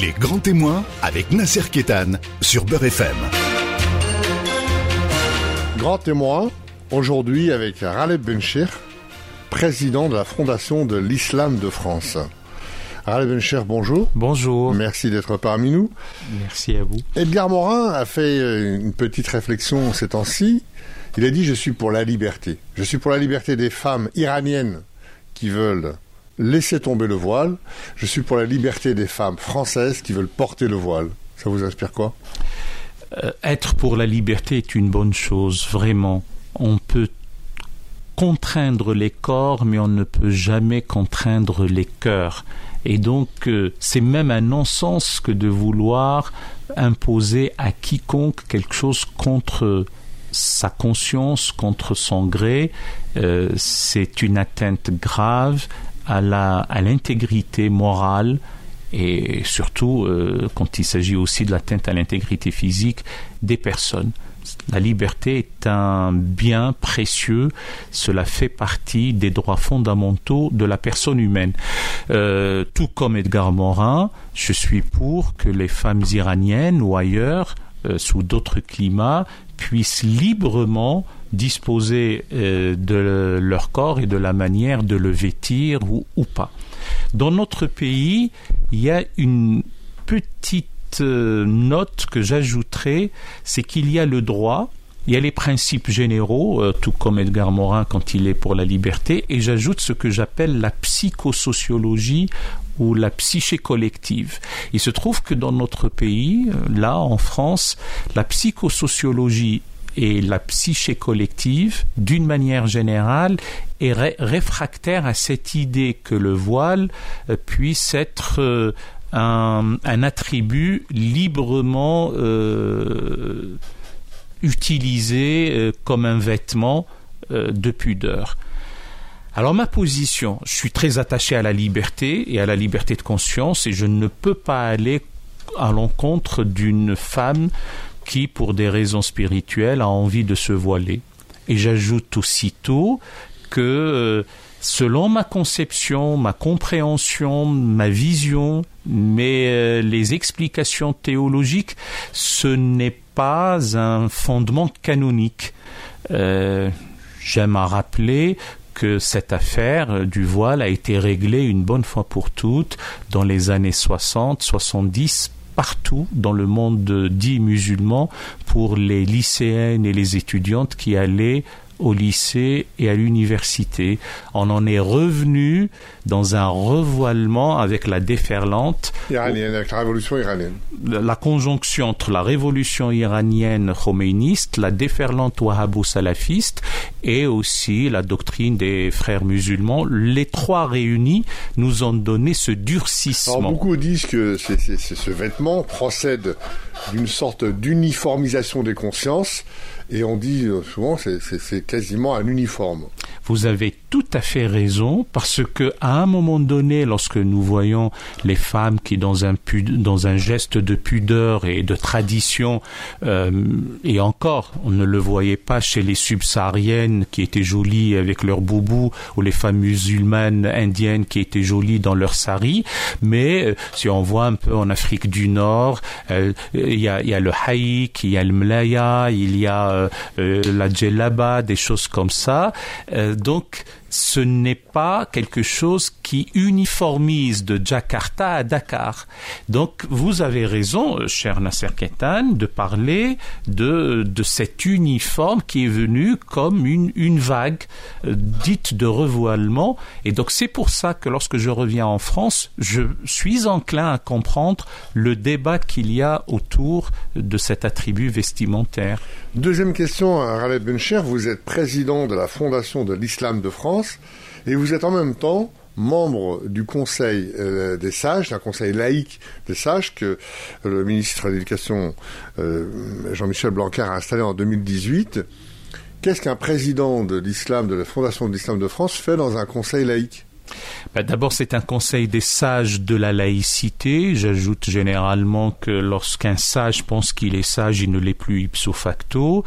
Les grands témoins avec Nasser Kétan sur Beurre FM. Grand témoin, aujourd'hui avec Raleb Benchir, président de la Fondation de l'Islam de France. Raleb Bencher, bonjour. Bonjour. Merci d'être parmi nous. Merci à vous. Edgar Morin a fait euh, une petite réflexion ces temps-ci. Il a dit Je suis pour la liberté. Je suis pour la liberté des femmes iraniennes qui veulent laisser tomber le voile. Je suis pour la liberté des femmes françaises qui veulent porter le voile. Ça vous inspire quoi? Euh, Être pour la liberté est une bonne chose, vraiment. On peut contraindre les corps, mais on ne peut jamais contraindre les cœurs. Et donc, euh, c'est même un non-sens que de vouloir imposer à quiconque quelque chose contre sa conscience, contre son gré. Euh, c'est une atteinte grave à à l'intégrité morale et surtout euh, quand il s'agit aussi de l'atteinte à l'intégrité physique des personnes. La liberté est un bien précieux, cela fait partie des droits fondamentaux de la personne humaine. Euh, tout comme Edgar Morin, je suis pour que les femmes iraniennes ou ailleurs, sous d'autres climats, puissent librement disposer euh, de leur corps et de la manière de le vêtir ou, pas. Dans notre pays, il y a une petite euh, note que j'ajouterai, c'est qu'il y a le droit, il y a les principes généraux, euh, tout comme Edgar Morin quand il est pour la liberté, et j'ajoute ce que j'appelle la psychosociologie ou la psyché collective. Il se trouve que dans notre pays, là en France, la psychosociologie et la psyché collective, d'une manière générale, est réfractaire à cette idée que le voile euh, puisse être euh, un, attribut librement euh, utilisé comme un vêtement de pudeur. Alors ma position, je suis très attaché à la liberté et à la liberté de conscience et je ne peux pas aller à l'encontre d'une femme qui, pour des raisons spirituelles, a envie de se voiler. Et j'ajoute aussitôt que, euh, selon ma conception, ma compréhension, ma vision, mais euh, les explications théologiques, ce n'est pas un fondement canonique. Euh, j'aime à rappeler que cette affaire du voile a été réglée une bonne fois pour toutes dans les années 60, 70 partout dans le monde dit musulman pour les lycéennes et les étudiantes qui allaient au lycée et à l'université. On en est revenu dans un revoilement avec la déferlante. Iranienne, avec la révolution iranienne. La conjonction entre la révolution iranienne khoméiniste, la déferlante wahhabo-salafiste et aussi la doctrine des frères musulmans. Les trois réunis nous ont donné ce durcissement. Alors, beaucoup disent que ce vêtement procède d'une sorte d'uniformisation des consciences et on dit euh, souvent c'est quasiment un uniforme. Vous avez tout à fait raison parce que à un moment donné, lorsque nous voyons les femmes qui dans un dans un geste de pudeur et de tradition euh, et encore, on ne le voyait pas chez les subsahariennes qui étaient jolies avec leur boubou ou les femmes musulmanes indiennes qui étaient jolies dans leur sari, mais euh, si on voit un peu en Afrique du Nord, euh, il y, a, y a le haïk, il y a le mlaya, il y a la djellaba, des choses comme ça. donc ce n'est pas quelque chose qui uniformise de Jakarta à Dakar. Donc vous avez raison, cher Nasser Ketan, de parler de, de cet uniforme qui est venu comme une, une vague euh, dite de revoilement. Et donc c'est pour ça que lorsque je reviens en France, je suis enclin à comprendre le débat qu'il y a autour de cet attribut vestimentaire. Deuxième question, Raled Bencher, vous êtes président de la Fondation de l'Islam de France et vous êtes en même temps membre du Conseil euh, des sages, d'un conseil laïque des sages que le ministre de l'Éducation euh, Jean-Michel Blanquer a installé en 2018. Qu'est-ce qu'un président de l'islam, de la Fondation de l'islam de France, fait dans un conseil laïque? Bah, D'abord, c'est un conseil des sages de la laïcité. J'ajoute généralement que lorsqu'un sage pense qu'il est sage, il ne l'est plus ipso facto.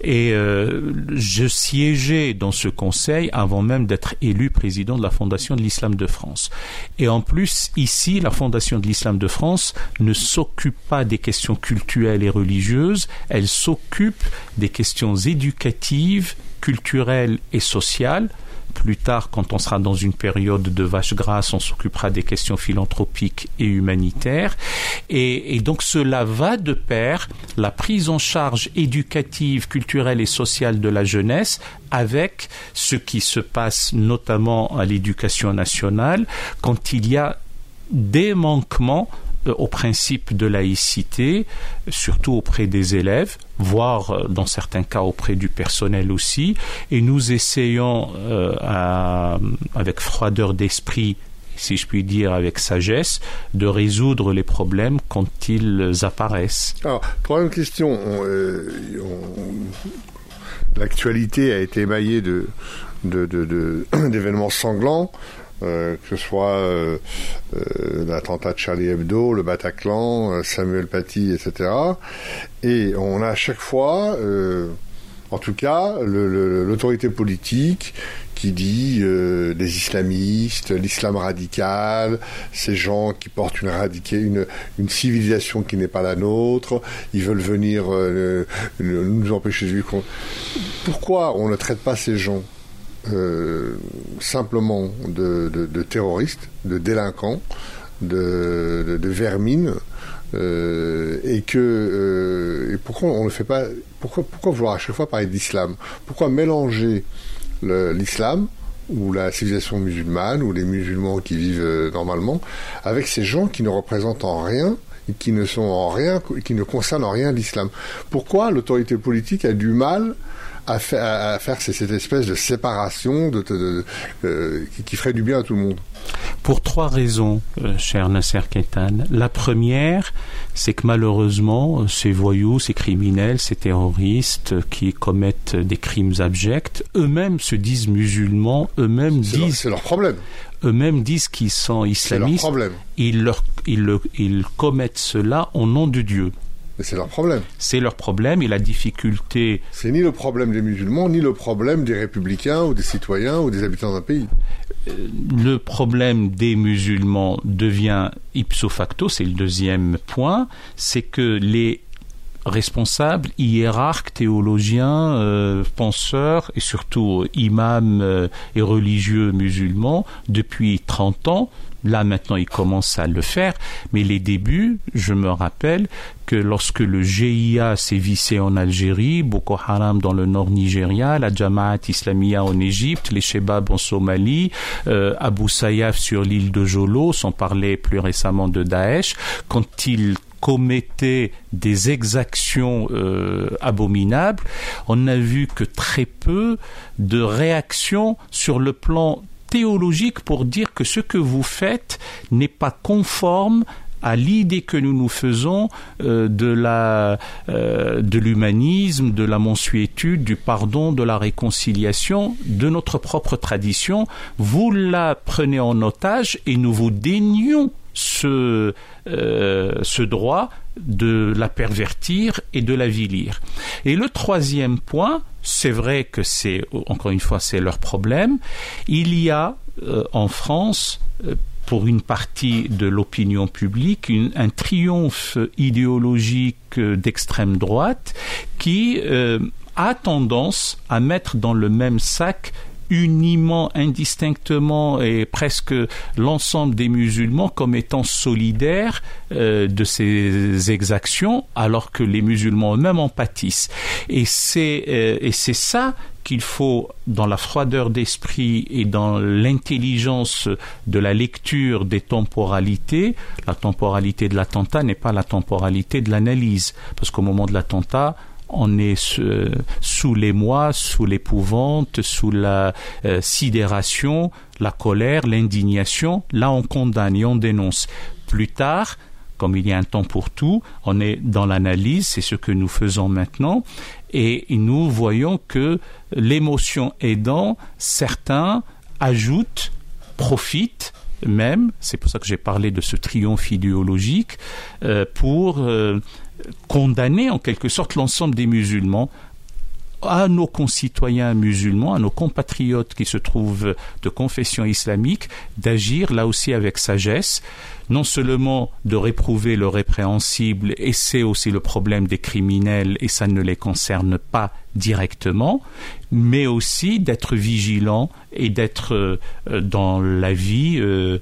Et euh, je siégeais dans ce conseil avant même d'être élu président de la Fondation de l'Islam de France. Et en plus, ici, la Fondation de l'Islam de France ne s'occupe pas des questions culturelles et religieuses, elle s'occupe des questions éducatives, culturelles et sociales plus tard, quand on sera dans une période de vache grasse, on s'occupera des questions philanthropiques et humanitaires. Et, donc cela va de pair, la prise en charge éducative, culturelle et sociale de la jeunesse avec ce qui se passe notamment à l'éducation nationale quand il y a des manquements au principe de laïcité, surtout auprès des élèves, voire euh, dans certains cas auprès du personnel aussi, et nous essayons euh, avec froideur d'esprit si je puis dire avec sagesse, de résoudre les problèmes quand ils apparaissent. Alors, troisième question. L'actualité a été émaillée d'événements sanglants. Euh, que ce soit euh, euh, l'attentat de Charlie Hebdo, le Bataclan, Samuel Paty, etc. Et on a à chaque fois, en tout cas, l'autorité politique qui dit des islamistes, l'islam radical, ces gens qui portent une, une, une civilisation qui n'est pas la nôtre, ils veulent venir nous empêcher de vivre. Pourquoi on ne traite pas ces gens euh, simplement de, terroristes, de délinquants, de, vermines, euh, et que euh, et pourquoi on ne fait pas pourquoi pourquoi vouloir à chaque fois parler d'islam? Pourquoi mélanger l'islam ou la civilisation musulmane ou les musulmans qui vivent normalement avec ces gens qui ne représentent en rien et qui ne sont en rien qui ne concernent en rien l'islam? Pourquoi l'autorité politique a du mal à, faire, cette espèce de séparation de, euh, qui, ferait du bien à tout le monde Pour trois raisons, euh, cher Nasser Ketan. La première, c'est que malheureusement, ces voyous, ces criminels, ces terroristes qui commettent des crimes abjects, eux-mêmes se disent musulmans, eux-mêmes disent... C'est leur problème eux-mêmes disent qu'ils sont islamistes. Leur problème. Ils, leur, ils, ils commettent cela au nom de Dieu. Mais c'est leur problème. C'est leur problème et la difficulté. C'est ni le problème des musulmans, ni le problème des républicains ou des citoyens ou des habitants d'un pays. Euh, le problème des musulmans devient ipso facto, c'est le deuxième point, c'est que les responsables, hiérarques, théologiens, euh, penseurs et surtout imams euh, et religieux musulmans, depuis 30 ans, Là maintenant, ils commencent à le faire, mais les débuts, je me rappelle que lorsque le GIA vissé en Algérie, Boko Haram dans le nord Nigeria, la Jamaat Islamia en Égypte, les Shebab en Somalie, euh, Abu Sayyaf sur l'île de Jolo, sans parler plus récemment de Daesh, quand ils commettaient des exactions euh, abominables, on n'a vu que très peu de réactions sur le plan théologique pour dire que ce que vous faites n'est pas conforme à l'idée que nous nous faisons euh, de la euh, de l'humanisme, de la mensuétude, du pardon, de la réconciliation, de notre propre tradition. Vous la prenez en otage et nous vous dénions ce euh, ce droit de la pervertir et de la vilir. Et le troisième point, c'est vrai que c'est, encore une fois, c'est leur problème. Il y a euh, en France, euh, pour une partie de l'opinion publique, un triomphe idéologique d'extrême droite qui a tendance à mettre dans le même sac uniment, indistinctement et presque l'ensemble des musulmans comme étant solidaires euh, de ces exactions, alors que les musulmans eux-mêmes en pâtissent. Et c'est euh, et c'est ça qu'il faut, dans la froideur d'esprit et dans l'intelligence de la lecture des temporalités, la temporalité de l'attentat n'est pas la temporalité de l'analyse, parce qu'au moment de l'attentat, on est sous l'émoi, sous l'épouvante, sous la euh, sidération, la colère, l'indignation. Là, on condamne et on dénonce. Plus tard, comme il y a un temps pour tout, on est dans l'analyse, c'est ce que nous faisons maintenant, et nous voyons que l'émotion aidant, certains ajoutent profitent même, c'est pour ça que j'ai parlé de ce triomphe idéologique, pour condamner en quelque sorte l'ensemble des musulmans à nos concitoyens musulmans, à nos compatriotes qui se trouvent de confession islamique, d'agir là aussi avec sagesse, non seulement de réprouver le répréhensible, et c'est aussi le problème des criminels, et ça ne les concerne pas directement, mais aussi d'être vigilant et d'être euh, dans la vie euh,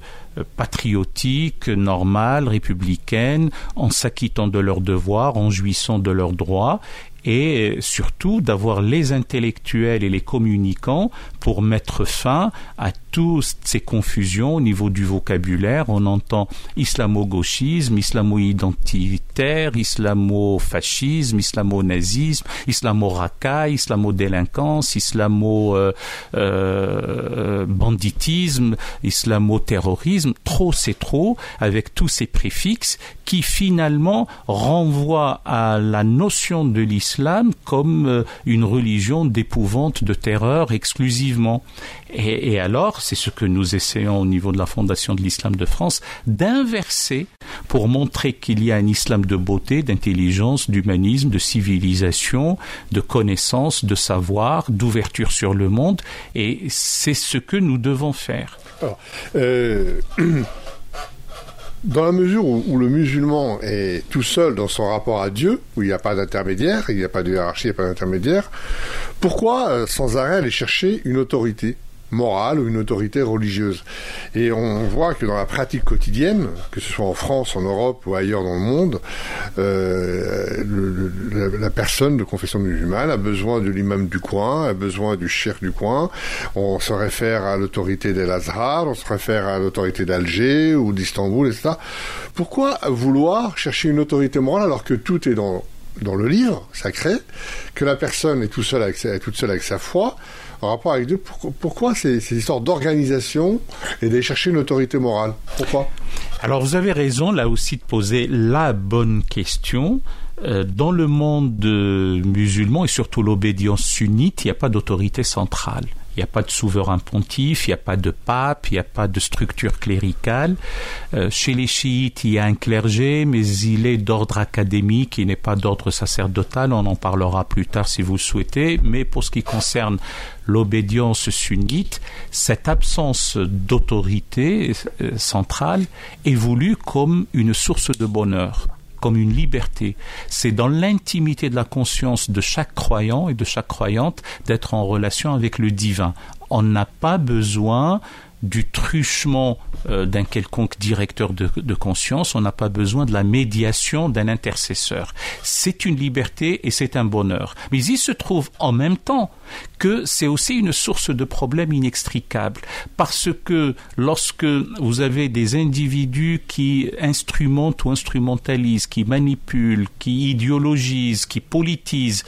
patriotique, normale, républicaine, en s'acquittant de leurs devoirs, en jouissant de leurs droits, et surtout d'avoir les intellectuels et les communicants pour mettre fin à toutes ces confusions au niveau du vocabulaire. On entend islamo-gauchisme, islamo-identitaire, islamo-fascisme, islamo-nazisme, islamo-racaille, islamo-délinquance, islamo-banditisme, islamo-terrorisme. Trop, c'est trop, avec tous ces préfixes qui finalement renvoient à la notion de l'islam comme euh, une religion d'épouvante, de terreur exclusivement. Et, alors, c'est ce que nous essayons au niveau de la Fondation de l'Islam de France, d'inverser pour montrer qu'il y a un islam de beauté, d'intelligence, d'humanisme, de civilisation, de connaissance, de savoir, d'ouverture sur le monde. Et c'est ce que nous devons faire. Euh, dans la mesure où, le musulman est tout seul dans son rapport à Dieu, où il n'y a pas d'intermédiaire, il n'y a pas de hiérarchie, il n'y a pas d'intermédiaire, pourquoi euh, sans arrêt aller chercher une autorité? Morale ou une autorité religieuse. Et on voit que dans la pratique quotidienne, que ce soit en France, en Europe ou ailleurs dans le monde, euh, la, personne de confession musulmane a besoin de l'imam du coin, a besoin du cheikh du coin. On se réfère à l'autorité d'El Azhar, on se réfère à l'autorité d'Alger ou d'Istanbul, etc. Pourquoi vouloir chercher une autorité morale alors que tout est dans dans le livre sacré, que la personne est, tout seule avec toute seule avec sa foi, en rapport avec Dieu. Pourquoi, ces, histoires d'organisation et d'aller chercher une autorité morale? Pourquoi? Alors vous avez raison là aussi de poser la bonne question. Euh, dans le monde musulman et surtout l'obédience sunnite, il n'y a pas d'autorité centrale. Il n'y a pas de souverain pontife, il n'y a pas de pape, il n'y a pas de structure cléricale. Euh, chez les chiites, il y a un clergé, mais il est d'ordre académique, il n'est pas d'ordre sacerdotal. On en parlera plus tard si vous le souhaitez. Mais pour ce qui concerne l'obédience sunnite, cette absence d'autorité euh, centrale est voulue comme une source de bonheur comme une liberté. C'est dans l'intimité de la conscience de chaque croyant et de chaque croyante d'être en relation avec le divin. On n'a pas besoin du truchement euh, d'un quelconque directeur de, conscience, on n'a pas besoin de la médiation d'un intercesseur. C'est une liberté et c'est un bonheur. Mais il se trouve en même temps que c'est aussi une source de problèmes inextricables. Parce que lorsque vous avez des individus qui instrumentent ou instrumentalisent, qui manipulent, qui idéologisent, qui politisent,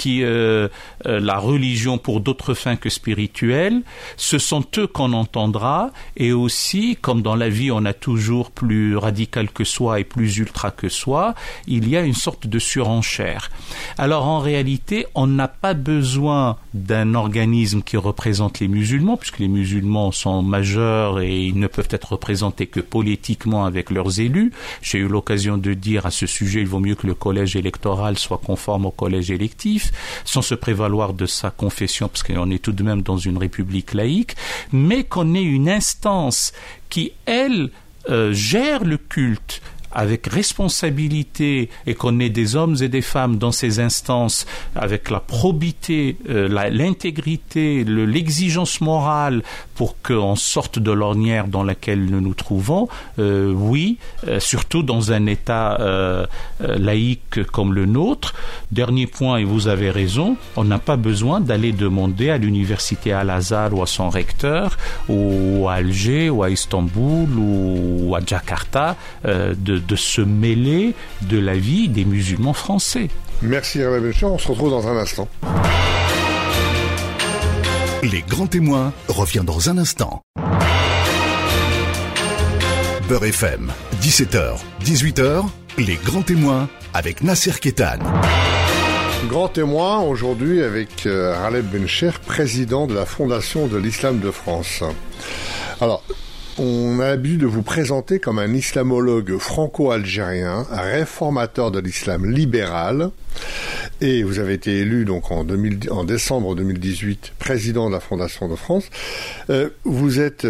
qui euh, euh, la religion pour d'autres fins que spirituelles, ce sont eux qu'on entendra et aussi, comme dans la vie on a toujours plus radical que soi et plus ultra que soi, il y a une sorte de surenchère. Alors en réalité, on n'a pas besoin d'un organisme qui représente les musulmans, puisque les musulmans sont majeurs et ils ne peuvent être représentés que politiquement avec leurs élus. J'ai eu l'occasion de dire à ce sujet, il vaut mieux que le collège électoral soit conforme au collège électif sans se prévaloir de sa confession, parce qu'on est tout de même dans une république laïque, mais qu'on ait une instance qui, elle, euh, gère le culte avec responsabilité et qu'on ait des hommes et des femmes dans ces instances avec la probité, euh, l'intégrité, l'exigence morale pour qu'on sorte de l'ornière dans laquelle nous nous trouvons, euh, oui, euh, surtout dans un État laïque comme le nôtre. Dernier point, et vous avez raison, on n'a pas besoin d'aller demander à l'université Al-Azhar ou à son recteur, ou à Alger, ou à Istanbul, ou à Jakarta, de de se mêler de la vie des musulmans français. Merci Hervé Bécher, on se retrouve dans un instant. Les grands témoins revient dans un instant. Beurre FM, 17h, 18h, les grands témoins avec Nasser Kétan. Grand témoin aujourd'hui avec euh, Raleb Bencher, président de la Fondation de l'Islam de France. Alors, on a l'habitude de vous présenter comme un islamologue franco-algérien, réformateur de l'islam libéral, et vous avez été élu donc en, décembre 2018 président de la Fondation de France. Euh, vous êtes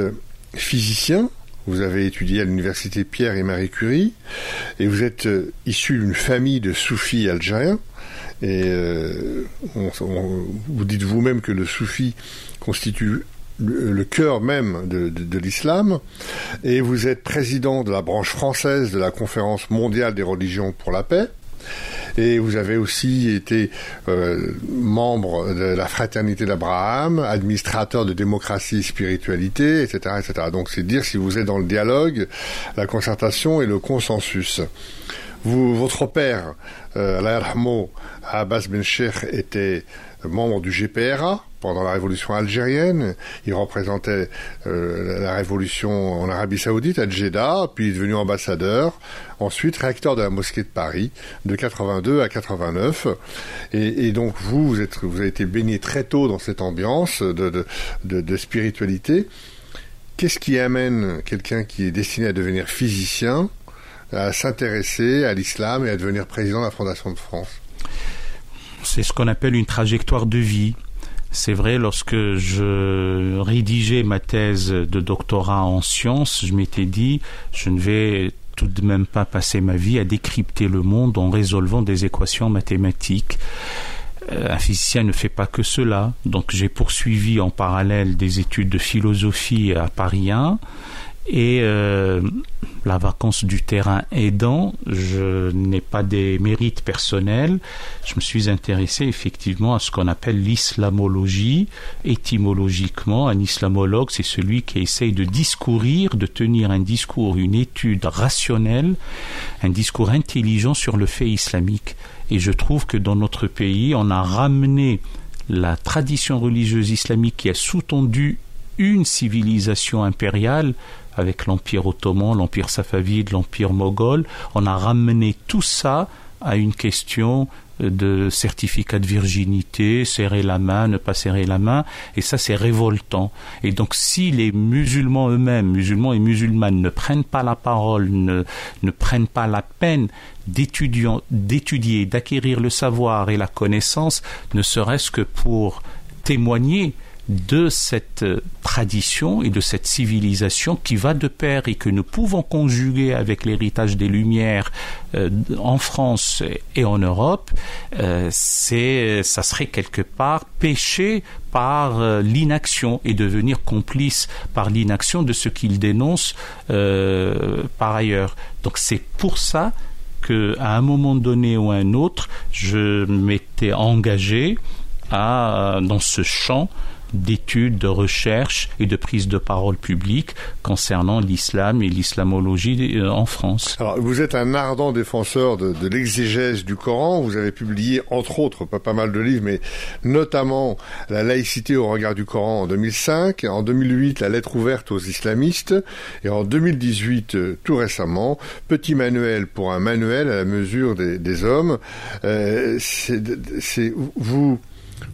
physicien, vous avez étudié à l'université Pierre et Marie Curie, et vous êtes euh, issu d'une famille de soufis algériens. Et euh, vous dites vous-même que le soufi constitue le, cœur même de, l'islam, et vous êtes président de la branche française de la conférence mondiale des religions pour la paix. Et vous avez aussi été euh, membre de la fraternité d'Abraham, administrateur de démocratie et spiritualité, etc., etc. Donc c'est dire si vous êtes dans le dialogue, la concertation et le consensus. Vous, votre père, euh, Abbas Ben Sheikh, était membre du GPRA, pendant la révolution algérienne. Il représentait euh, la révolution en Arabie Saoudite à Jeddah, puis est devenu ambassadeur. Ensuite, recteur de la mosquée de Paris de 82 à 89. Et, donc vous, vous, êtes, vous avez été baigné très tôt dans cette ambiance de spiritualité. Qu'est-ce qui amène quelqu'un qui est destiné à devenir physicien à s'intéresser à l'islam et à devenir président de la Fondation de France? C'est ce qu'on appelle une trajectoire de vie. C'est vrai, lorsque je rédigeais ma thèse de doctorat en sciences, je m'étais dit, je ne vais tout de même pas passer ma vie à décrypter le monde en résolvant des équations mathématiques. Euh, un physicien ne fait pas que cela. Donc j'ai poursuivi en parallèle des études de philosophie à Paris 1 et euh, la vacance du terrain aidant, je n'ai pas des mérites personnels. Je me suis intéressé effectivement à ce qu'on appelle l'islamologie. Étymologiquement, un islamologue, c'est celui qui essaye de discourir, de tenir un discours, une étude rationnelle, un discours intelligent sur le fait islamique. Et je trouve que dans notre pays, on a ramené la tradition religieuse islamique qui a sous-tendu une civilisation impériale avec l'Empire ottoman, l'Empire safavide, l'Empire moghol. On a ramené tout ça à une question de certificat de virginité, serrer la main, ne pas serrer la main, et ça c'est révoltant. Et donc si les musulmans eux-mêmes, musulmans et musulmanes, ne prennent pas la parole, ne, ne prennent pas la peine d'étudier, d'acquérir le savoir et la connaissance, ne serait-ce que pour témoigner de cette euh, tradition et de cette civilisation qui va de pair et que nous pouvons conjuguer avec l'héritage des Lumières euh, en France et en Europe, euh, c'est, ça serait quelque part péché par l'inaction et devenir complice par l'inaction de ce qu'il dénonce par ailleurs. Donc c'est pour ça que à un moment donné ou à un autre, je m'étais engagé à, dans ce champ d'études, de recherche et de prise de parole publique concernant l'islam et l'islamologie euh, en France. Alors, vous êtes un ardent défenseur de, l'exégèse du Coran. Vous avez publié, entre autres, pas, pas mal de livres, mais notamment La laïcité au regard du Coran en 2005, en 2008, La lettre ouverte aux islamistes, et en 2018, euh, tout récemment, Petit manuel pour un manuel à la mesure des, hommes. Euh, c'est vous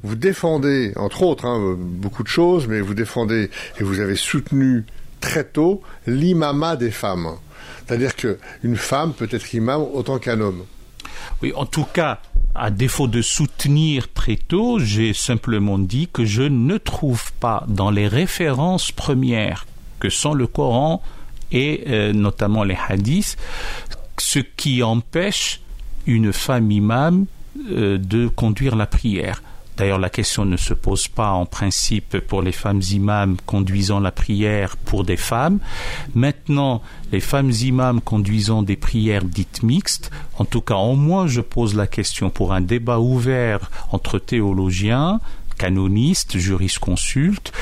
vous défendez, entre autres, hein, beaucoup de choses, mais vous défendez et vous avez soutenu très tôt l'imama des femmes. C'est-à-dire qu'une femme peut être imam autant qu'un homme. Oui, en tout cas, à défaut de soutenir très tôt, j'ai simplement dit que je ne trouve pas dans les références premières que sont le Coran et euh, notamment les hadiths ce qui empêche une femme imam euh, de conduire la prière. D'ailleurs, la question ne se pose pas en principe pour les femmes imams conduisant la prière pour des femmes. Maintenant, les femmes imams conduisant des prières dites mixtes, en tout cas, au moins je pose la question pour un débat ouvert entre théologiens, canonistes, jurisconsultes,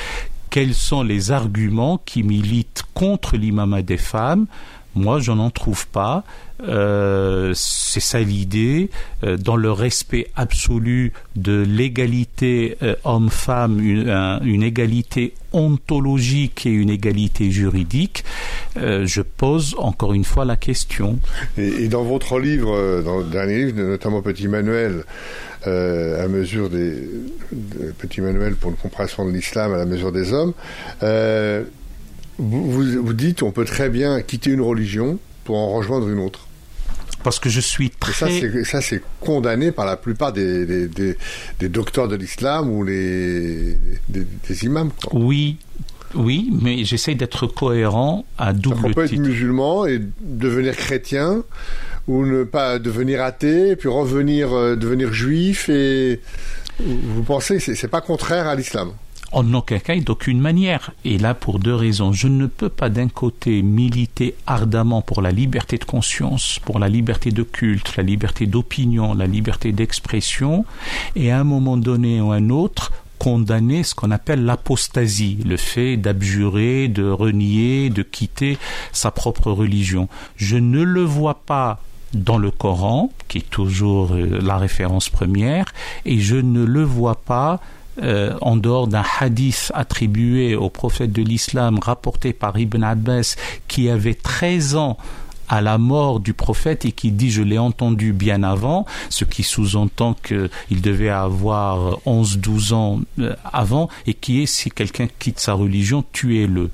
quels sont les arguments qui militent contre l'imam des femmes moi, je n'en trouve pas. Euh, c'est ça l'idée, euh, dans le respect absolu de l'égalité euh, homme-femme, une, égalité ontologique et une égalité juridique, je pose encore une fois la question. Et, dans votre livre, dans le dernier livre, notamment Petit Manuel, à mesure des Petit Manuel pour une compréhension de l'islam à la mesure des hommes, Vous, vous, vous dites on peut très bien quitter une religion pour en rejoindre une autre. Parce que je suis très... ça, c'est condamné par la plupart des, des, des, des docteurs de l'islam ou les, des, imams. Quoi. Oui, oui, mais j'essaie d'être cohérent à double titre. On peut être musulman et devenir chrétien, ou ne pas devenir athée, puis revenir euh, devenir juif. Et vous pensez c'est pas contraire à l'islam? En aucun cas et d'aucune manière. Et là, pour deux raisons. Je ne peux pas d'un côté militer ardemment pour la liberté de conscience, pour la liberté de culte, la liberté d'opinion, la liberté d'expression, et à un moment donné ou un autre, condamner ce qu'on appelle l'apostasie, le fait d'abjurer, de renier, de quitter sa propre religion. Je ne le vois pas dans le Coran, qui est toujours euh, la référence première, et je ne le vois pas euh, en dehors d'un hadith attribué au prophète de l'islam rapporté par Ibn Abbas qui avait 13 ans à la mort du prophète et qui dit je l'ai entendu bien avant, ce qui sous-entend qu'il devait avoir 11-12 ans euh, avant et qui est si quelqu'un quitte sa religion, tuez-le.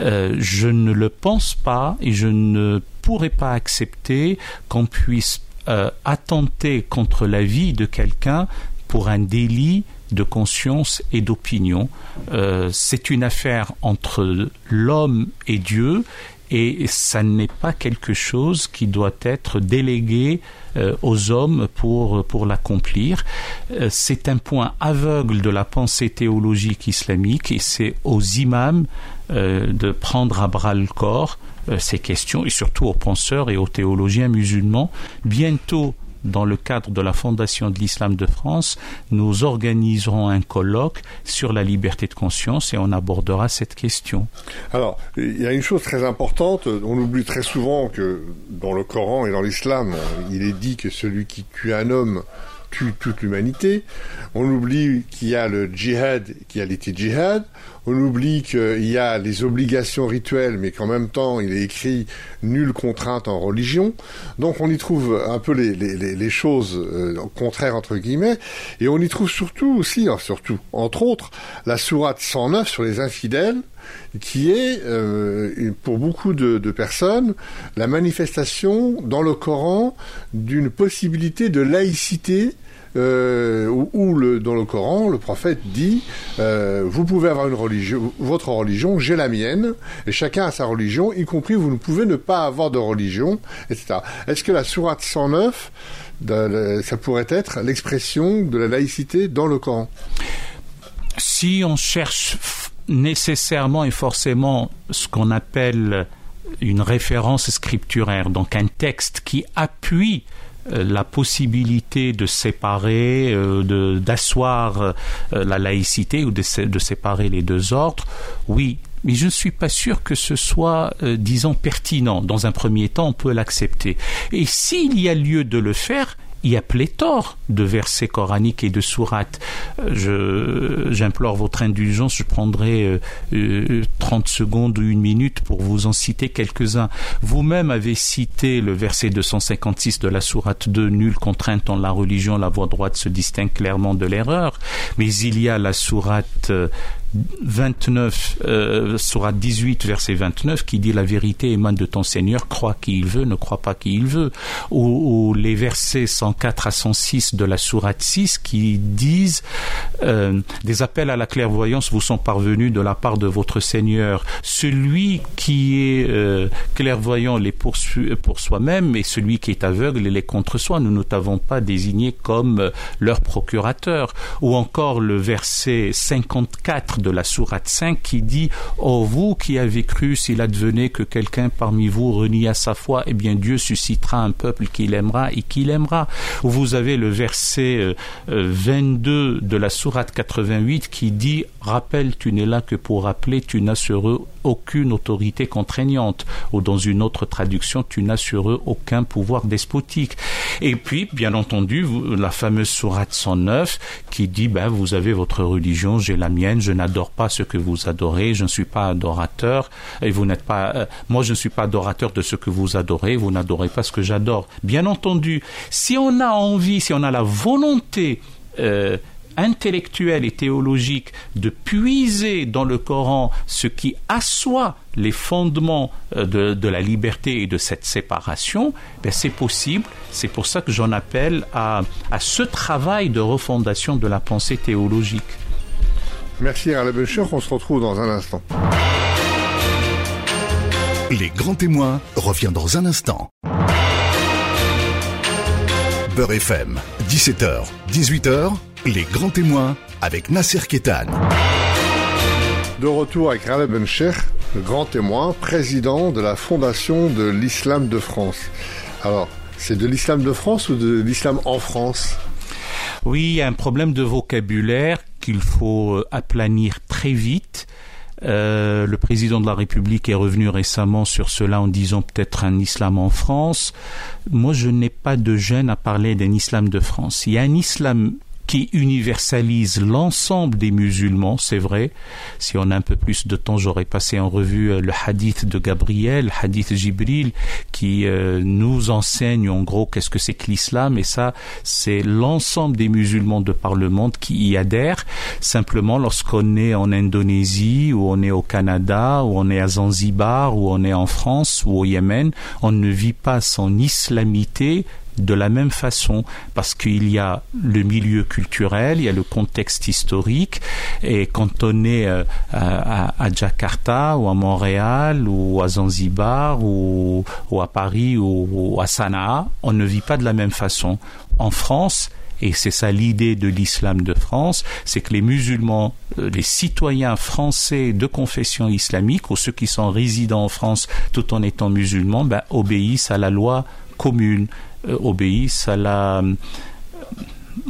Euh, je ne le pense pas et je ne pourrais pas accepter qu'on puisse euh, attenter contre la vie de quelqu'un pour un délit de conscience et d'opinion. Euh, c'est une affaire entre l'homme et Dieu et ça n'est pas quelque chose qui doit être délégué euh, aux hommes pour, pour l'accomplir. Euh, c'est un point aveugle de la pensée théologique islamique et c'est aux imams de prendre à bras le corps ces questions et surtout aux penseurs et aux théologiens musulmans. Bientôt, dans le cadre de la Fondation de l'Islam de France, nous organiserons un colloque sur la liberté de conscience et on abordera cette question. Alors, il y a une chose très importante, on oublie très souvent que dans le Coran et dans l'islam, il est dit que celui qui tue un homme tue toute l'humanité. On oublie qu'il y a le djihad, qui a l'été djihad. On oublie qu'il y a les obligations rituelles, mais qu'en même temps, il est écrit nulle contrainte en religion. Donc, on y trouve un peu les, choses euh, contraires, entre guillemets. Et on y trouve surtout aussi, surtout, entre autres, la sourate 109 sur les infidèles, qui est, euh, pour beaucoup de, personnes, la manifestation dans le Coran d'une possibilité de laïcité euh, où, le, dans le Coran, le prophète dit euh, vous pouvez avoir une religion, votre religion, j'ai la mienne, et chacun a sa religion, y compris vous ne pouvez ne pas avoir de religion, etc. Est-ce que la sourate 109, de, ça pourrait être l'expression de la laïcité dans le Coran? Si on cherche nécessairement et forcément ce qu'on appelle une référence scripturaire, donc un texte qui appuie la possibilité de séparer, euh, d'asseoir euh, la laïcité ou de, séparer les deux ordres, oui, mais je ne suis pas sûr que ce soit, disons, pertinent. Dans un premier temps, on peut l'accepter. Et s'il y a lieu de le faire, il y a pléthore de versets coraniques et de sourates. Euh, j'implore votre indulgence, je prendrai euh, 30 euh, secondes ou une minute pour vous en citer quelques-uns. Vous-même avez cité le verset 256 de la sourate 2, Nulle contrainte en la religion, la voie droite se distingue clairement de l'erreur. Mais il y a la sourate 29, euh, Surat 18, verset 29, qui dit la vérité émane de ton Seigneur, crois qui il veut, ne crois pas qui il veut. Ou, les versets 104 à 106 de la Sourate 6 qui disent euh, des appels à la clairvoyance vous sont parvenus de la part de votre Seigneur. Celui qui est euh, clairvoyant les poursuit pour soi-même et celui qui est aveugle les contre soi. Nous ne t'avons pas désigné comme euh, leur procurateur. Ou encore le verset 54 de la sourate 5 qui dit Oh vous qui avez cru, s'il advenait que quelqu'un parmi vous renie à sa foi, eh bien Dieu suscitera un peuple qu'il aimera et qu'il aimera. Vous avez le verset 22 euh, euh, de la sourate 88 qui dit Rappelle, tu n'es là que pour rappeler, tu n'as sur eux aucune autorité contraignante. Ou dans une autre traduction, tu n'as sur eux aucun pouvoir despotique. Et puis, bien entendu, la fameuse sourate 109 qui dit ben, Vous avez votre religion, j'ai la mienne, je n'adore pas ce que vous adorez, je ne suis pas adorateur, et vous n'êtes pas, euh, moi je ne suis pas adorateur de ce que vous adorez, vous n'adorez pas ce que j'adore. Bien entendu, si on a envie, si on a la volonté euh, intellectuelle et théologique de puiser dans le Coran ce qui assoit les fondements euh, de, la liberté et de cette séparation, ben c'est possible. C'est pour ça que j'en appelle à ce travail de refondation de la pensée théologique. Merci à la on se retrouve dans un instant. Les grands témoins revient dans un instant. Beurre FM, 17h, 18h, les grands témoins avec Nasser Ketan. De retour avec Raled Bencher, le grand témoin, président de la Fondation de l'Islam de France. Alors, c'est de l'islam de France ou de l'islam en France? Oui, il y a un problème de vocabulaire qu'il faut euh, aplanir très vite. Euh, le président de la République est revenu récemment sur cela en disant peut-être un islam en France. Moi, je n'ai pas de gêne à parler d'un islam de France. Il y a un islam qui universalise l'ensemble des musulmans, c'est vrai. Si on a un peu plus de temps, j'aurais passé en revue euh, le hadith de Gabriel, hadith Jibril, qui euh, nous enseigne en gros qu'est-ce que c'est que l'islam, et ça, c'est l'ensemble des musulmans de par le monde qui y adhèrent. Simplement, lorsqu'on est en Indonésie, ou on est au Canada, ou on est à Zanzibar, ou on est en France, ou au Yémen, on ne vit pas son islamité de la même façon parce qu'il y a le milieu culturel, il y a le contexte historique et quand on est euh, à, Jakarta ou à Montréal ou à Zanzibar ou, à Paris ou, à Sanaa, on ne vit pas de la même façon. En France, et c'est ça l'idée de l'islam de France, c'est que les musulmans, euh, les citoyens français de confession islamique ou ceux qui sont résidents en France tout en étant musulmans, ben, obéissent à la loi commune, obéissent à la,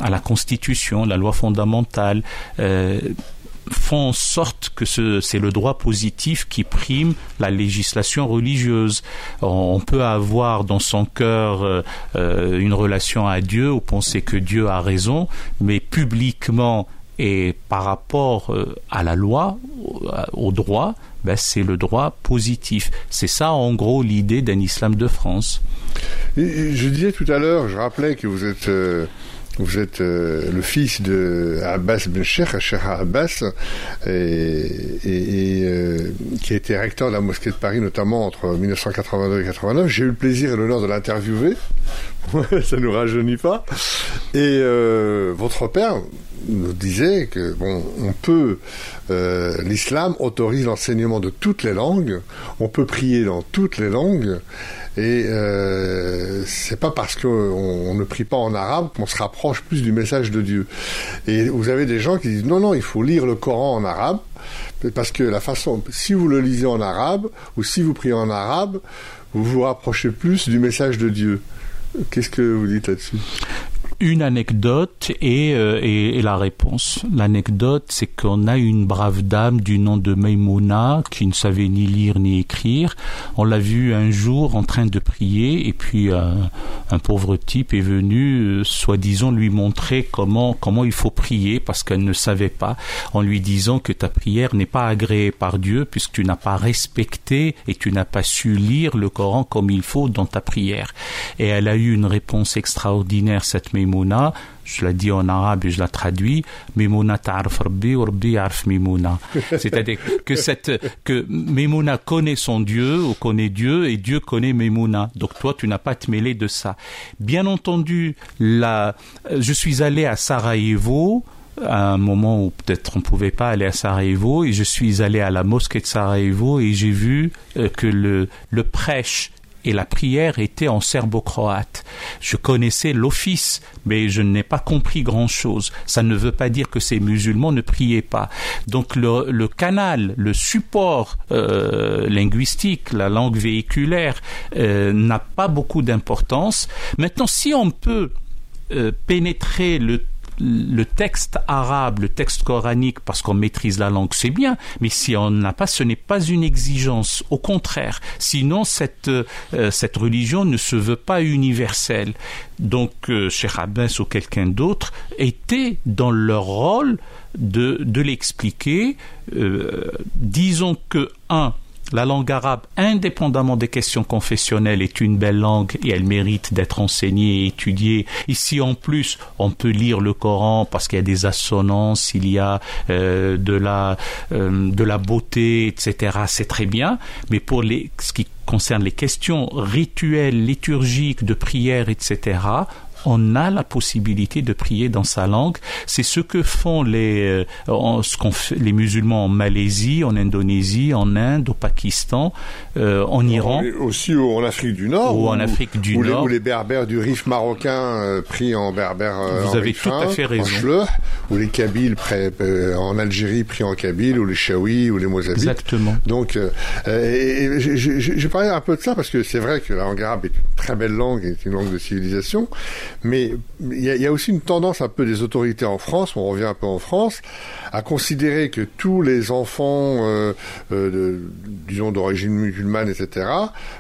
à la Constitution, la loi fondamentale. Euh, font en sorte que c'est le droit positif qui prime la législation religieuse. On peut avoir dans son cœur euh, une relation à Dieu ou penser que Dieu a raison, mais publiquement et par rapport à la loi, au droit, ben, c'est le droit positif. C'est ça, en gros, l'idée d'un islam de France. je disais tout à l'heure, je rappelais que vous êtes... Euh, vous êtes euh, le fils de Abbas Ben Sheikh, Sheikh Abbas, et, euh, qui a été recteur de la mosquée de Paris, notamment entre 1982 et 89. J'ai eu le plaisir et l'honneur de l'interviewer. Ça nous rajeunit pas. Et votre père, nous disait que bon, on peut, euh, l'islam autorise l'enseignement de toutes les langues, on peut prier dans toutes les langues, et euh, c'est pas parce qu'on on ne prie pas en arabe qu'on se rapproche plus du message de Dieu. Et vous avez des gens qui disent non non, il faut lire le Coran en arabe, parce que la façon, si vous le lisez en arabe ou si vous priez en arabe, vous vous rapprochez plus du message de Dieu. Qu'est-ce que vous dites là-dessus? Une anecdote euh, et, et, la réponse. L'anecdote, c'est qu'on a une brave dame du nom de Maimouna qui ne savait ni lire ni écrire. On l'a vue un jour en train de prier et puis euh, un pauvre type est venu, euh, soi-disant, lui montrer comment, comment il faut prier parce qu'elle ne savait pas en lui disant que ta prière n'est pas agréée par Dieu puisque tu n'as pas respecté et tu n'as pas su lire le Coran comme il faut dans ta prière. Et elle a eu une réponse extraordinaire, cette Maimouna je la dis en arabe et je la traduis, Mimouna ta'arf rabbi ou rabbi yarf Mimouna. C'est-à-dire que cette, que Mimouna connaît son Dieu ou connaît Dieu et Dieu connaît Mimouna. Donc toi, tu n'as pas à te mêler de ça. Bien entendu, la, je suis allé à Sarajevo, à un moment où peut-être on ne pouvait pas aller à Sarajevo et je suis allé à la mosquée de Sarajevo et j'ai vu euh, que le, le prêche et la prière était en serbo-croate. Je connaissais l'office, mais je n'ai pas compris grand-chose. Ça ne veut pas dire que ces musulmans ne priaient pas. Donc le, canal, le support euh, linguistique, la langue véhiculaire euh, n'a pas beaucoup d'importance. Maintenant, si on peut euh, pénétrer le le texte arabe, le texte coranique, parce qu'on maîtrise la langue, c'est bien, mais si on n'a pas, ce n'est pas une exigence. Au contraire, sinon cette, euh, cette religion ne se veut pas universelle. Donc, euh, Cheikh Abbas ou quelqu'un d'autre était dans leur rôle de, de l'expliquer. Euh, disons que, un, la langue arabe, indépendamment des questions confessionnelles, est une belle langue et elle mérite d'être enseignée et étudiée. Ici, en plus, on peut lire le Coran parce qu'il y a des assonances, il y a euh, de la euh, de la beauté, etc. C'est très bien, mais pour les ce qui concerne les questions rituelles, liturgiques, de prière, etc., on a la possibilité de prier dans sa langue. C'est ce que font les, euh, ce qu'on fait, les musulmans en Malaisie, en Indonésie, en Inde, au Pakistan, euh, en Iran. Aussi en Afrique du Nord. Ou, en Afrique du Nord. Les, où les berbères du Rif marocain euh, prient en berbère. Vous avez tout à fait raison. ou les Kabyles en Algérie prient en Kabyle, ou les Chaouis, ou les Mozabites. Exactement. Donc, j'ai parlé un peu de ça parce que c'est vrai que la langue arabe est une très belle langue, est une langue de civilisation. Mais il y, a aussi une tendance un peu des autorités en France, on revient un peu en France, à considérer que tous les enfants, euh, euh, disons d'origine musulmane, etc.,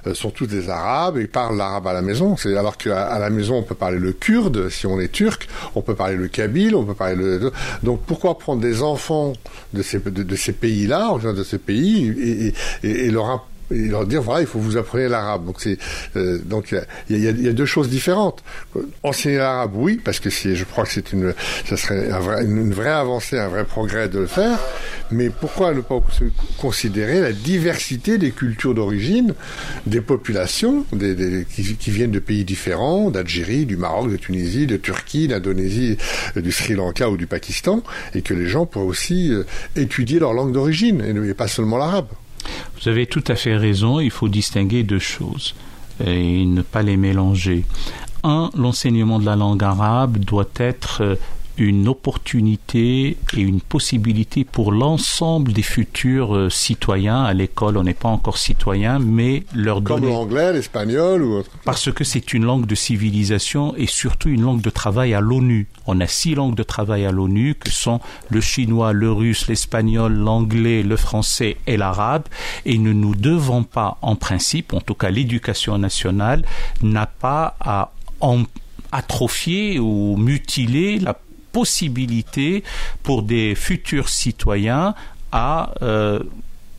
euh, sont tous des Arabes et parlent l'arabe à la maison. C'est alors qu'à la maison on peut parler le kurde, si on est turc, on peut parler le kabyle, on peut parler le. Donc pourquoi prendre des enfants de ces de, ces pays-là, de ces pays, et, et, leur et leur dire voilà il faut vous apprendre l'arabe. Donc c'est euh, donc il y, y a, deux choses différentes. Enseigner l'arabe oui parce que c'est je crois que c'est une ça serait une vraie avancée un vrai progrès de le faire. Mais pourquoi ne pas considérer la diversité des cultures d'origine des populations des, des, qui, qui, viennent de pays différents d'Algérie du Maroc de Tunisie de Turquie d'Indonésie du Sri Lanka ou du Pakistan et que les gens pourraient aussi euh, étudier leur langue d'origine et pas seulement l'arabe vous avez tout à fait raison, il faut distinguer deux choses et ne pas les mélanger. Un, l'enseignement de la langue arabe doit être euh, une opportunité et une possibilité pour l'ensemble des futurs euh, citoyens à l'école. On n'est pas encore citoyen, mais leur donner... Comme l'anglais, l'espagnol ou autre. Parce que c'est une langue de civilisation et surtout une langue de travail à l'ONU. On a six langues de travail à l'ONU que sont le chinois, le russe, l'espagnol, l'anglais, le français et l'arabe. Et ne nous devons pas, en principe, en tout cas l'éducation nationale, n'a pas à atrophier ou mutiler la possibilité pour des futurs citoyens à euh,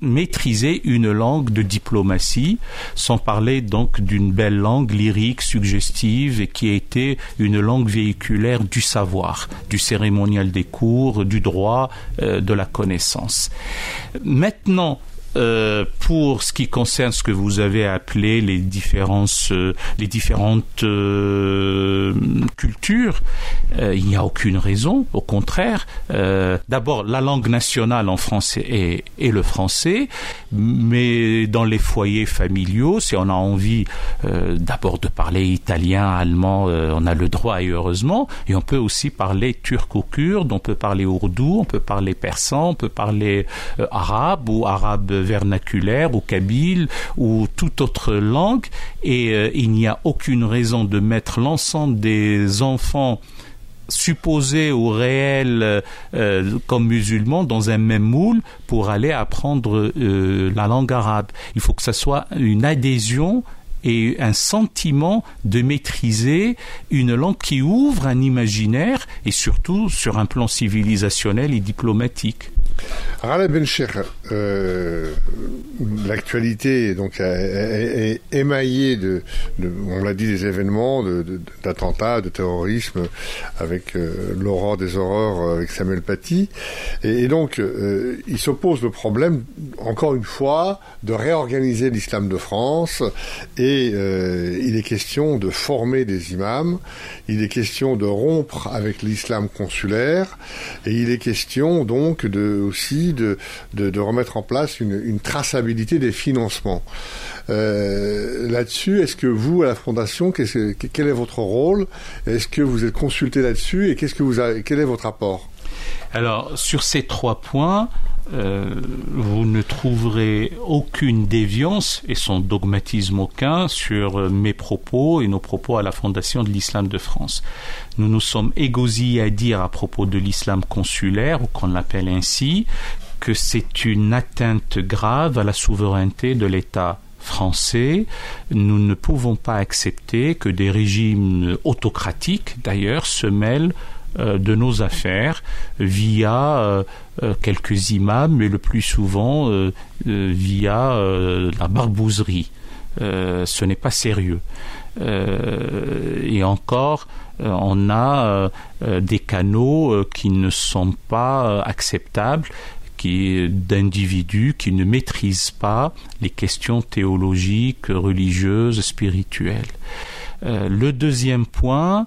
maîtriser une langue de diplomatie, sans parler donc d'une belle langue lyrique, suggestive, et qui a été une langue véhiculaire du savoir, du cérémonial des cours, du droit, euh, de la connaissance. Maintenant, euh, pour ce qui concerne ce que vous avez appelé les différences, euh, les différentes euh, cultures, il n'y a aucune raison. Au contraire, d'abord la langue nationale en français est, est, le français, mais dans les foyers familiaux, si on a envie d'abord de parler italien, allemand, on a le droit et heureusement, et on peut aussi parler turc ou on peut parler ourdou, on peut parler persan, on peut parler arabe ou arabe vernaculaire ou kabyle ou toute autre langue et euh, il n'y a aucune raison de mettre l'ensemble des enfants supposés ou réels euh, comme musulmans dans un même moule pour aller apprendre euh, la langue arabe. Il faut que ce soit une adhésion et un sentiment de maîtriser une langue qui ouvre un imaginaire et surtout sur un plan civilisationnel et diplomatique. Rala Bencher, euh, l'actualité donc est, émaillée de, on l'a dit, des événements, d'attentats, de, terrorisme, avec euh, l'aurore des horreurs euh, avec Samuel Paty, et, donc euh, il s'oppose le problème, encore une fois, de réorganiser l'islam de France, et il est question de former des imams, il est question de rompre avec l'islam consulaire, et il est question donc de de, remettre en place une, traçabilité des financements. Euh, là-dessus, est-ce que vous, à la Fondation, quel est votre rôle? Est-ce que vous êtes consulté là-dessus? Et qu'est-ce que vous quel est votre apport? Alors, sur ces trois points, euh, vous ne trouverez aucune déviance et son dogmatisme aucun sur euh, mes propos et nos propos à la Fondation de l'Islam de France. Nous nous sommes égosillés à dire à propos de l'islam consulaire, ou qu'on l'appelle ainsi, que c'est une atteinte grave à la souveraineté de l'État français, nous ne pouvons pas accepter que des régimes autocratiques, d'ailleurs, se mêlent de nos affaires via quelques imams, mais le plus souvent via la barbouzerie. ce n'est pas sérieux. et encore, on a des canaux qui ne sont pas acceptables d'individus qui ne maîtrisent pas les questions théologiques, religieuses, spirituelles. Euh, le deuxième point, euh,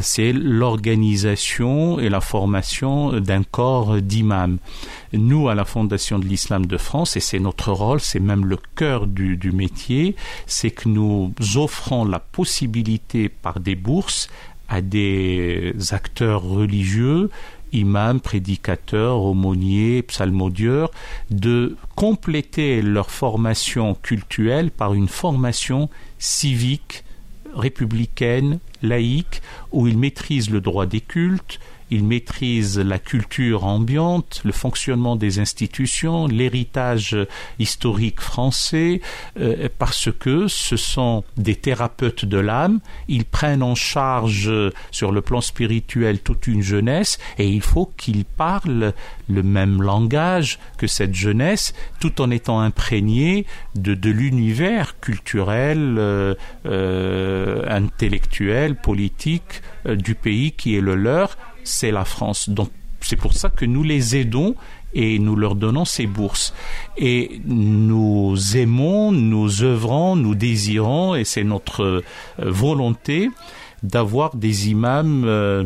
c'est l'organisation et la formation d'un corps d'imams. Nous, à la Fondation de l'Islam de France, et c'est notre rôle, c'est même le cœur du, du métier, c'est que nous offrons la possibilité par des bourses à des acteurs religieux imams, prédicateurs, aumôniers, psalmodieurs, de compléter leur formation cultuelle par une formation civique, républicaine, laïque, où ils maîtrisent le droit des cultes, il maîtrise la culture ambiante, le fonctionnement des institutions, l'héritage historique français, euh, parce que ce sont des thérapeutes de l'âme, ils prennent en charge sur le plan spirituel toute une jeunesse et il faut qu'ils parlent le même langage que cette jeunesse tout en étant imprégnés de, de l'univers culturel, euh, euh, intellectuel, politique du pays qui est le leur c'est la France. Donc c'est pour ça que nous les aidons et nous leur donnons ces bourses. Et nous aimons, nous œuvrons, nous désirons, et c'est notre euh, volonté d'avoir des imams euh,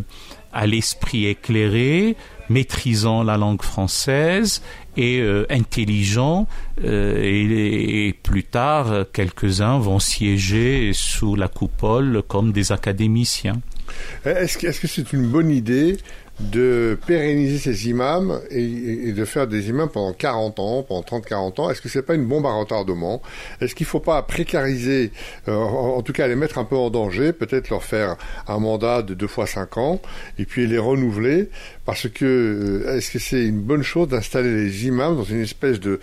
à l'esprit éclairé, maîtrisant la langue française et euh, intelligents. et, et, plus tard, quelques-uns vont siéger sous la coupole comme des académiciens. Est-ce que c'est une bonne idée de pérenniser ces imams et, de faire des imams pendant 40 ans, pendant 30-40 ans? Est-ce que c'est pas une bombe à retardement? Est-ce qu'il ne faut pas précariser, euh, en, tout cas les mettre un peu en danger, peut-être leur faire un mandat de deux fois 5 ans et puis les renouveler? Parce que euh, est-ce que c'est une bonne chose d'installer les imams dans une espèce de,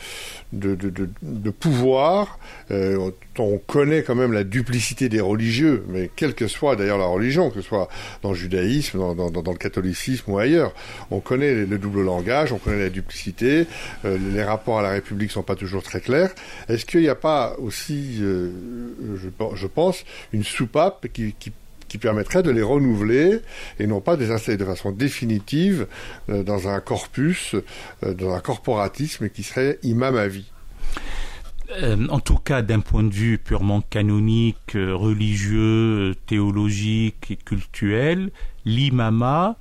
de, de, de, pouvoir euh, on connaît quand même la duplicité des religieux, mais quelle que soit d'ailleurs la religion, que ce soit dans le judaïsme, dans, dans, dans le catholicisme ou ailleurs, on connaît le double langage, on connaît la duplicité, euh, les rapports à la République sont pas toujours très clairs. Est-ce qu'il n'y a pas aussi, euh, je, je, pense, une soupape qui, qui qui permettrait de les renouveler et non pas de les installer de façon définitive euh, dans un corpus, euh, dans un corporatisme qui serait imam à vie. Euh, en tout cas, d'un point de vue purement canonique, religieux, théologique et culturel, l'imama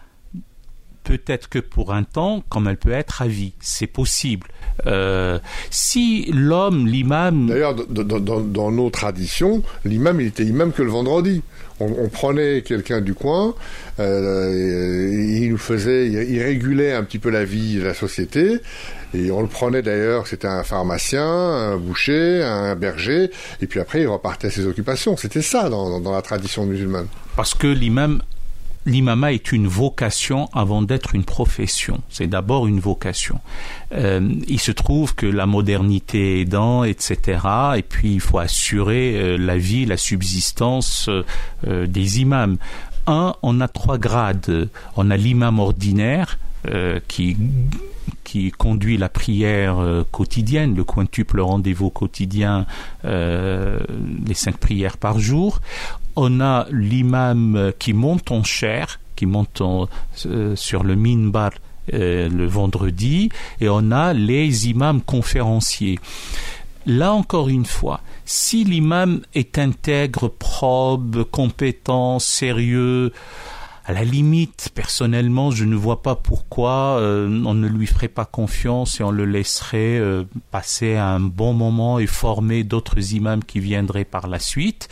peut-être que pour un temps, comme elle peut être à vie. C'est possible. Euh, si l'homme, l'imam... D'ailleurs, dans, nos traditions, l'imam, il était imam que le vendredi. On, prenait quelqu'un du coin, euh, il nous faisait, il régulait un petit peu la vie de la société, et on le prenait d'ailleurs, c'était un pharmacien, un boucher, un berger, et puis après il repartait à ses occupations. C'était ça dans, dans la tradition musulmane. Parce que l'imam l'imama est une vocation avant d'être une profession. C'est d'abord une vocation. Euh, il se trouve que la modernité aidant, etc., et puis il faut assurer euh, la vie, la subsistance euh, des imams. Un, on a trois grades. On a l'imam ordinaire qui qui conduit la prière quotidienne, le quintuple rendez-vous quotidien, les cinq prières par jour on a l'imam qui monte en chair, qui monte euh, sur le minbar euh, le vendredi, et on a les imams conférenciers. Là encore une fois, si l'imam est intègre, probe, compétent, sérieux, à la limite, personnellement, je ne vois pas pourquoi euh, on ne lui ferait pas confiance et on le laisserait euh, passer un bon moment et former d'autres imams qui viendraient par la suite.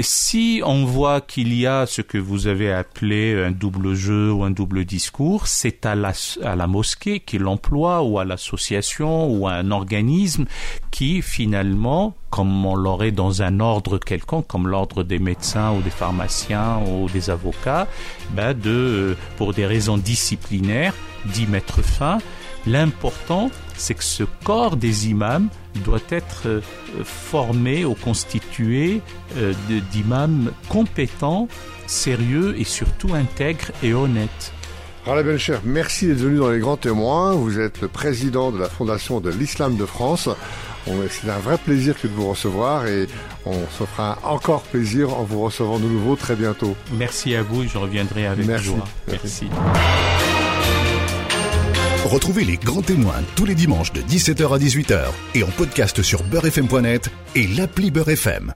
si on voit qu'il y a ce que vous avez appelé un double jeu ou un double discours, c'est à la, à la mosquée qui l'emploie ou à l'association ou à un organisme qui finalement comme on l'aurait dans un ordre quelconque, comme l'ordre des médecins ou des pharmaciens ou des avocats, ben de, pour des raisons disciplinaires, d'y mettre fin. L'important, c'est que ce corps des imams doit être euh, formé ou constitué euh, d'imams compétents, sérieux et surtout intègres et honnêtes. Rala Bencher, merci d'être venu dans les grands témoins. Vous êtes le président de la Fondation de l'Islam de France. C'est un vrai plaisir que de vous recevoir et on se fera encore plaisir en vous recevant de nouveau très bientôt. Merci à vous, je reviendrai avec Merci. joie. Merci. Merci. Retrouvez les grands témoins tous les dimanches de 17h à 18h et en podcast sur beurrefm.net et l'appli Beurre FM.